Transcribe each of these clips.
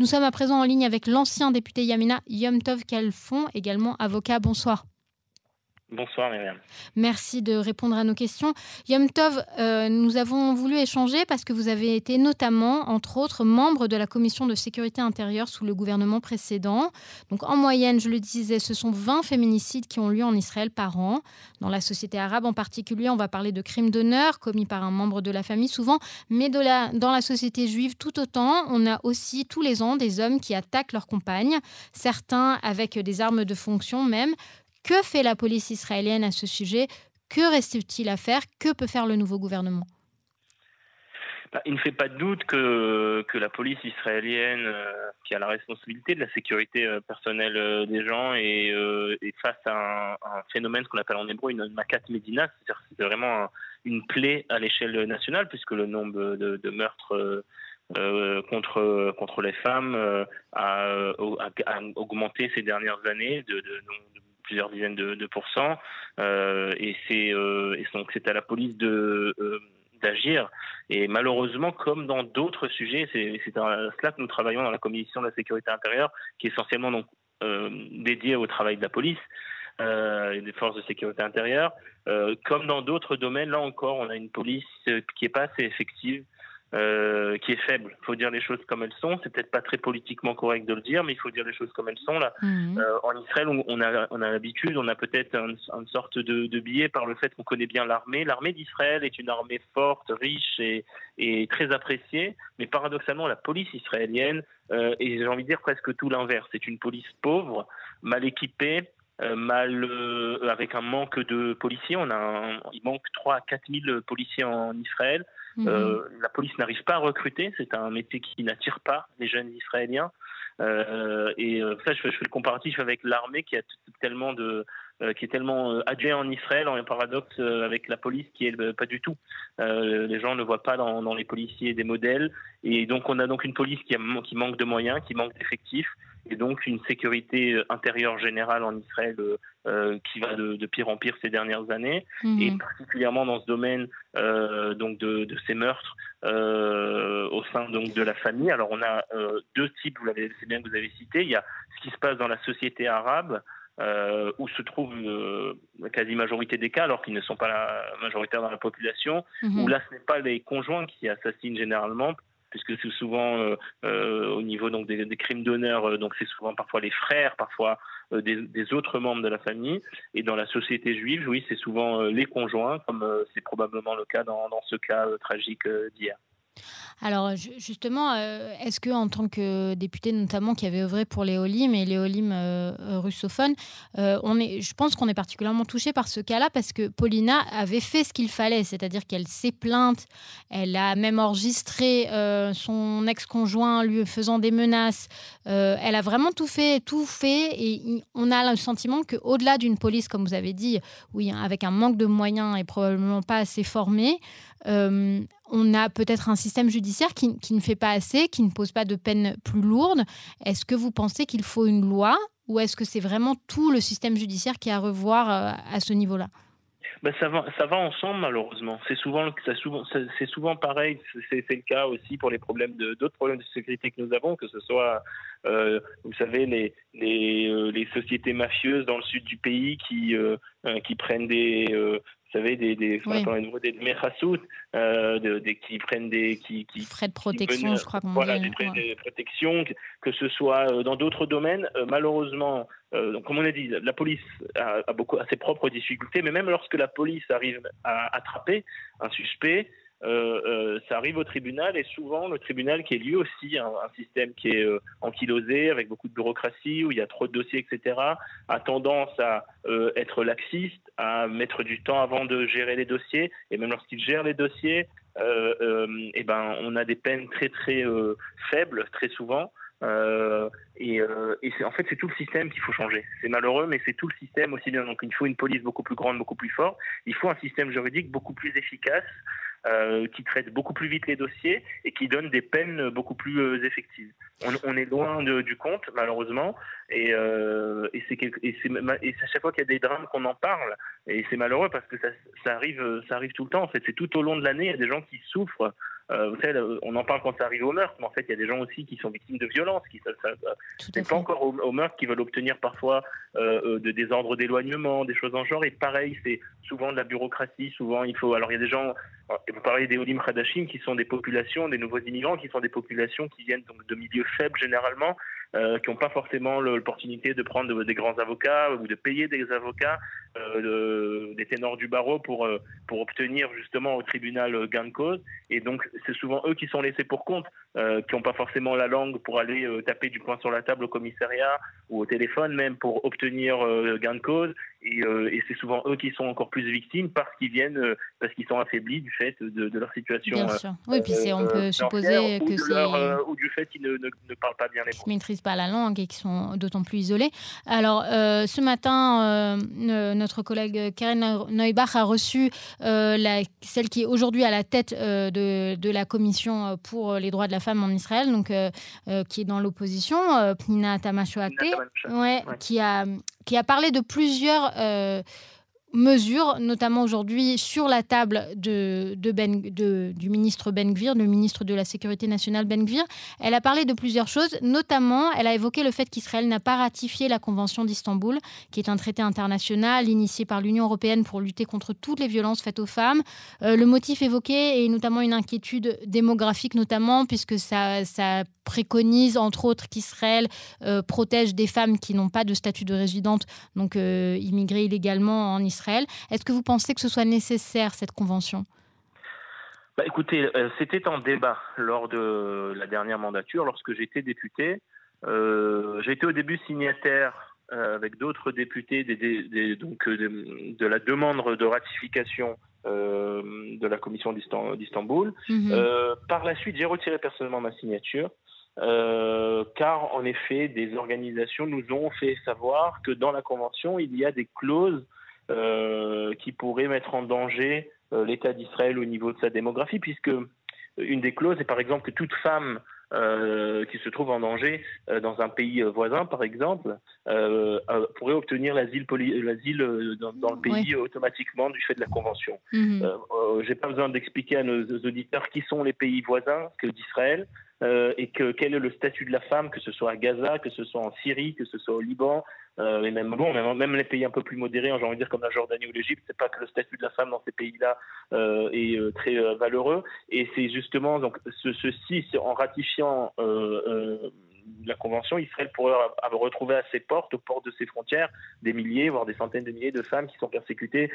Nous sommes à présent en ligne avec l'ancien député Yamina Yomtov Kalfon, également avocat. Bonsoir. Bonsoir Myriam. Merci de répondre à nos questions. Yom Tov, euh, nous avons voulu échanger parce que vous avez été notamment, entre autres, membre de la commission de sécurité intérieure sous le gouvernement précédent. Donc en moyenne, je le disais, ce sont 20 féminicides qui ont lieu en Israël par an. Dans la société arabe en particulier, on va parler de crimes d'honneur commis par un membre de la famille souvent, mais dans la société juive tout autant. On a aussi tous les ans des hommes qui attaquent leurs compagnes, certains avec des armes de fonction même. Que fait la police israélienne à ce sujet? Que reste-t-il à faire? Que peut faire le nouveau gouvernement? Bah, il ne fait pas de doute que, que la police israélienne, euh, qui a la responsabilité de la sécurité euh, personnelle euh, des gens, est, face à un, phénomène qu'on appelle en hébreu une makat medina, c'est-à-dire c'est vraiment une plaie à l'échelle nationale, puisque le nombre de, meurtres contre, contre les femmes a, augmenté ces dernières années plusieurs dizaines de, pourcents. Euh, et c'est euh, donc c'est à la police de euh, d'agir. Et malheureusement, comme dans d'autres sujets, c'est cela que nous travaillons dans la commission de la sécurité intérieure, qui est essentiellement donc dédiée au travail de la police. et des forces de sécurité intérieure. comme dans d'autres domaines, là encore, on a une police qui n'est pas assez effective, euh, qui est faible. Il faut dire les choses comme elles sont. C'est peut-être pas très politiquement correct de le dire, mais il faut dire les choses comme elles sont. Là, mhm. euh, en Israël, on, a, on a l'habitude, on a peut-être une, sorte de, de, biais par le fait qu'on connaît bien l'armée. L'armée d'Israël est une armée forte, riche et, et, très appréciée, mais paradoxalement, la police israélienne euh, et j'ai envie de dire presque tout l'inverse. C'est une police pauvre, mal équipée. Euh, mal avec un manque de policiers, on a il manque 3 à 4 000 policiers en Israël. Mhm. Euh, la police n'arrive pas à recruter, c'est un métier qui n'attire pas les jeunes israéliens. Euh, et euh, ça, je fais, je fais, le comparatif avec l'armée qui a tellement de, euh, qui est tellement adjoint en Israël, en paradoxe euh, avec la police qui est pas du tout. les gens ne voient pas dans, dans, les policiers des modèles, et donc on a donc une police qui, a, qui manque de moyens, qui manque d'effectifs, et donc une sécurité intérieure générale en Israël euh, qui va de, de, pire en pire ces dernières années, mhm. et particulièrement dans ce domaine euh, donc de, de, ces meurtres euh, au sein donc de la famille. Alors on a deux types, vous l'avez, c'est bien que vous avez cité. Il y a ce qui se passe dans la société arabe, euh, où se trouve euh, la quasi-majorité des cas, alors qu'ils ne sont pas la majoritaire dans la population, mhm. où là, ce n'est pas les conjoints qui assassinent généralement, puisque c'est souvent euh, euh, au niveau donc des, crimes d'honneur, donc c'est souvent parfois les frères, parfois des, autres membres de la famille. Et dans la société juive, oui, c'est souvent les conjoints, comme c'est probablement le cas dans ce cas tragique d'hier. Alors justement, euh, est-ce que en tant que député notamment qui avait œuvré pour les Olim et les Olim euh, russophones, euh, on est, je pense qu'on est particulièrement touché par ce cas-là parce que Paulina avait fait ce qu'il fallait, c'est-à-dire qu'elle s'est plainte, elle a même enregistré son ex-conjoint lui faisant des menaces, elle a vraiment tout fait, tout fait, et on a le sentiment que au-delà d'une police, comme vous avez dit, oui, avec un manque de moyens et probablement pas assez formée, on a peut-être un système judiciaire qui, ne fait pas assez, qui ne pose pas de peine plus lourde. Est-ce que vous pensez qu'il faut une loi ou est-ce que c'est vraiment tout le système judiciaire qui est à revoir euh, à ce niveau-là? Ben ça, va, ensemble malheureusement. C'est souvent, pareil. C'est le cas aussi pour les problèmes d'autres problèmes de sécurité que nous avons, que ce soit, euh, vous savez, euh, les, sociétés mafieuses dans le sud du pays qui prennent des vous savez, des, des, oui. des, des euh, des, qui prennent des. Qui, qui frais de protection, je crois qu'on Voilà, des frais de protection, que, ce soit euh, dans d'autres domaines. Euh, malheureusement, euh, donc, comme on a dit, la police a, a, beaucoup, a ses propres difficultés, mais même lorsque la police arrive à attraper un suspect, ça arrive au tribunal et souvent le tribunal qui est lui aussi un, système qui est euh, ankylosé avec beaucoup de bureaucratie où il y a trop de dossiers etc a tendance à euh, être laxiste à mettre du temps avant de gérer les dossiers et même lorsqu'il gère les dossiers euh, et eh ben on a des peines très très faibles très souvent euh, et, euh, et en fait, c'est tout le système qu'il faut changer. C'est malheureux, mais c'est tout le système aussi bien. Donc, il faut une police beaucoup plus grande, beaucoup plus forte. Il faut un système juridique beaucoup plus efficace euh, qui traite beaucoup plus vite les dossiers et qui donne des peines beaucoup plus euh, effectives. On, est loin du compte, malheureusement, et, euh, et c'est à chaque fois qu'il y a des drames qu'on en parle, et c'est malheureux parce que ça, ça, arrive, ça arrive tout le temps. En fait, c'est tout au long de l'année, il y a des gens qui souffrent vous savez, on en parle quand ça arrive au meurtre, mais en fait, il y a des gens aussi qui sont victimes de violences, qui c'est pas encore au, meurtre, qui veulent obtenir parfois de désordres d'éloignement, des choses en genre. Et pareil, c'est souvent de la bureaucratie. Souvent, il faut. Alors, il y a des gens. Vous parlez des Olim Khadashim, qui sont des populations, des nouveaux immigrants, qui sont des populations qui viennent donc de milieux faibles généralement, euh, qui n'ont pas forcément l'opportunité de prendre des grands avocats ou de payer des avocats, euh, des ténors du barreau pour, euh, pour obtenir justement au tribunal gain de cause. Et donc, c'est souvent eux qui sont laissés pour compte, qui n'ont pas forcément la langue pour aller taper du poing sur la table au commissariat ou au téléphone même pour obtenir gain de cause. Et, et c'est souvent eux qui sont encore plus victimes parce qu'ils viennent, parce qu'ils sont affaiblis du fait de, de leur situation. Bien sûr. Oui, puis on peut supposer que c'est. ou du fait qu'ils ne, ne, parlent pas bien les mots pas la langue et qui sont d'autant plus isolés. Alors, euh, ce matin, euh, notre collègue Karen Neubach a reçu euh, la, celle qui est aujourd'hui à la tête de, de, la commission pour les droits de la femme en Israël, donc qui est dans l'opposition, Pnina Tamashoate, ouais, qui, a, qui a parlé de plusieurs mesures, notamment aujourd'hui sur la table ben, du ministre Ben Gvir, le ministre de la Sécurité nationale Ben Gvir. Elle a parlé de plusieurs choses, notamment elle a évoqué le fait qu'Israël n'a pas ratifié la Convention d'Istanbul, qui est un traité international initié par l'Union européenne pour lutter contre toutes les violences faites aux femmes. Euh, le motif évoqué est notamment une inquiétude démographique, notamment puisque ça, ça préconise entre autres qu'Israël euh, protège des femmes qui n'ont pas de statut de résidente, donc euh, immigrées illégalement en Israël est-ce que vous pensez que ce soit nécessaire, cette convention? Bah, Écoutez, euh, c'était en débat lors de la dernière mandature, lorsque j'étais député. Euh, J'étais au début signataire euh, avec d'autres députés donc, de, la demande de ratification de la commission d'Istanbul. Mhm. par la suite, j'ai retiré personnellement ma signature. car en effet, des organisations nous ont fait savoir que dans la Convention, il y a des clauses euh, qui pourrait mettre en danger euh, l'État d'Israël au niveau de sa démographie, puisque une des clauses est par exemple que toute femme euh, qui se trouve en danger dans un pays voisin, par exemple, pourrait obtenir l'asile dans, dans, le pays automatiquement du fait de la Convention. Mhm. Je n'ai pas besoin d'expliquer à nos, auditeurs qui sont les pays voisins que d'Israël. et que quel est le statut de la femme, que ce soit à Gaza, que ce soit en Syrie, que ce soit au Liban, euh, et même bon, même, les pays un peu plus modérés, hein, j'ai envie de dire comme la Jordanie ou l'Égypte, c'est pas que le statut de la femme dans ces pays-là euh, est euh, très valeureux. Et c'est justement donc ce, ceci en ratifiant la Convention, Israël pourrait retrouver à ses portes, aux portes de ses frontières, des milliers, voire des centaines de milliers de femmes qui sont persécutées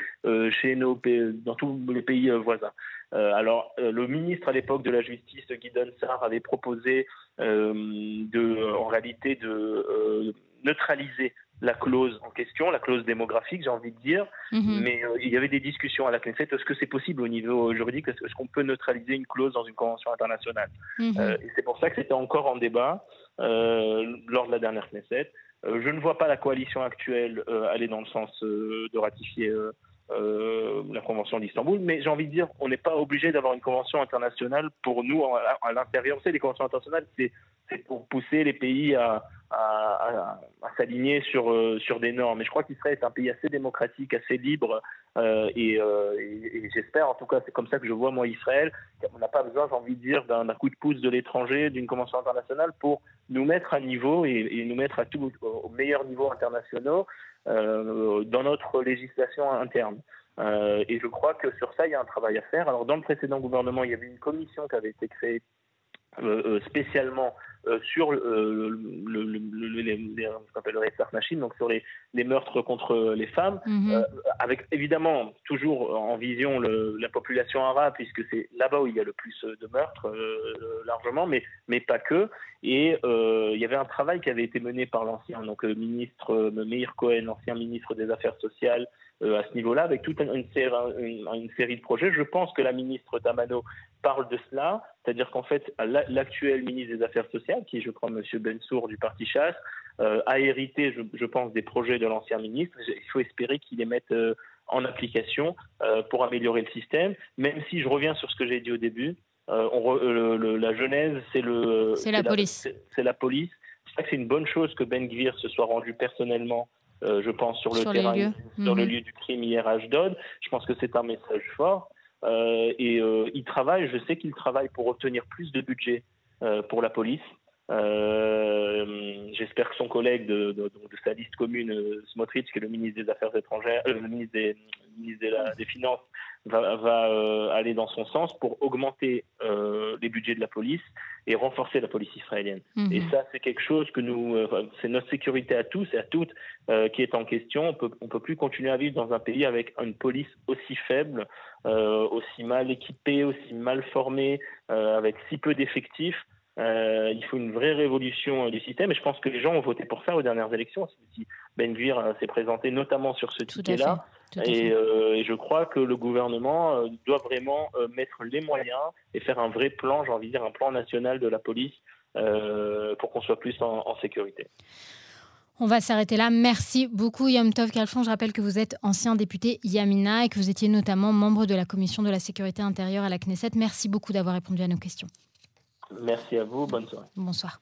chez nos dans tous les pays voisins. alors, le ministre à l'époque de la Justice, Guy Sarr, avait proposé de, en réalité de neutraliser la clause en question, la clause démographique, j'ai envie de dire. Mhm. Mais euh, il y avait des discussions à la Knesset. Est-ce que c'est possible au niveau juridique? Est-ce qu'on peut neutraliser une clause dans une convention internationale? Mhm. euh, Et c'est pour ça que c'était encore en débat euh, lors de la dernière Knesset. je ne vois pas la coalition actuelle aller dans le sens de ratifier la Convention d'Istanbul, mais j'ai envie de dire, on n'est pas obligé d'avoir une convention internationale pour nous à, l'intérieur. Vous savez, les conventions internationales, c'est pour pousser les pays à, à, s'aligner sur, euh, sur des normes. Et je crois qu'Israël est un pays assez démocratique, assez libre, euh, euh, et, j'espère, en tout cas, c'est comme ça que je vois moi Israël, qu'on n'a pas besoin, j'ai envie de dire, d'un coup de pouce de l'étranger, d'une convention internationale pour nous mettre à niveau et, nous mettre à tout au meilleur niveau internationaux dans notre législation interne. et je crois que sur ça, il y a un travail à faire. Alors, dans le précédent gouvernement, il y avait une commission qui avait été créée spécialement euh, sur le, le, le, les, machine, donc sur les, les, meurtres contre les femmes, mhm. euh, avec évidemment toujours en vision la population arabe, puisque c'est là-bas où il y a le plus de meurtres, euh, largement, mais, mais pas que. Et il y avait un travail qui avait été mené par l'ancien donc ministre Meir Cohen, l'ancien ministre des Affaires sociales, à ce niveau-là, avec toute une, série de projets. Je pense que la ministre Tamano parle de cela, c'est-à-dire qu'en fait, l'actuel ministre des Affaires sociales, qui est, je crois, M. Bensour du Parti Chasse, euh, a hérité, je, pense, des projets de l'ancien ministre. Il faut espérer qu'il les mette euh, en application euh, pour améliorer le système, même si je reviens sur ce que j'ai dit au début. la genèse, c'est le. C'est la, police. C'est la police. C'est une bonne chose que Ben Gvir se soit rendu personnellement je pense, sur le terrain, sur le mhm. lieu du crime hier à Ashdod. Je pense que c'est un message fort. et il travaille, je sais qu'il travaille pour obtenir plus de budget pour la police. J'espère que son collègue de, de, sa liste commune, Smotrich, qui est le ministre des Affaires étrangères, le ministre des, des Finances, va, euh, aller dans son sens pour augmenter euh, les budgets de la police et renforcer la police israélienne. Mhm. Et ça, c'est quelque chose que nous, euh, c'est notre sécurité à tous et à toutes qui est en question. On peut, on peut plus continuer à vivre dans un pays avec une police aussi faible, aussi mal équipée, aussi mal formée, avec si peu d'effectifs. Euh, il faut une vraie révolution du système et je pense que les gens ont voté pour ça aux dernières élections. Si Ben Gvir euh, s'est présenté notamment sur ce ticket-là. Et, euh, et, je crois que le gouvernement doit vraiment mettre les moyens et faire un vrai plan, j'ai envie de dire un plan national de la police pour qu'on soit plus en, en sécurité. On va s'arrêter là. Merci beaucoup Yom Tov Kalfon. Je rappelle que vous êtes ancien député Yamina et que vous étiez notamment membre de la commission de la sécurité intérieure à la Knesset. Merci beaucoup d'avoir répondu à nos questions. Merci à vous. Bonne soirée. Bonsoir.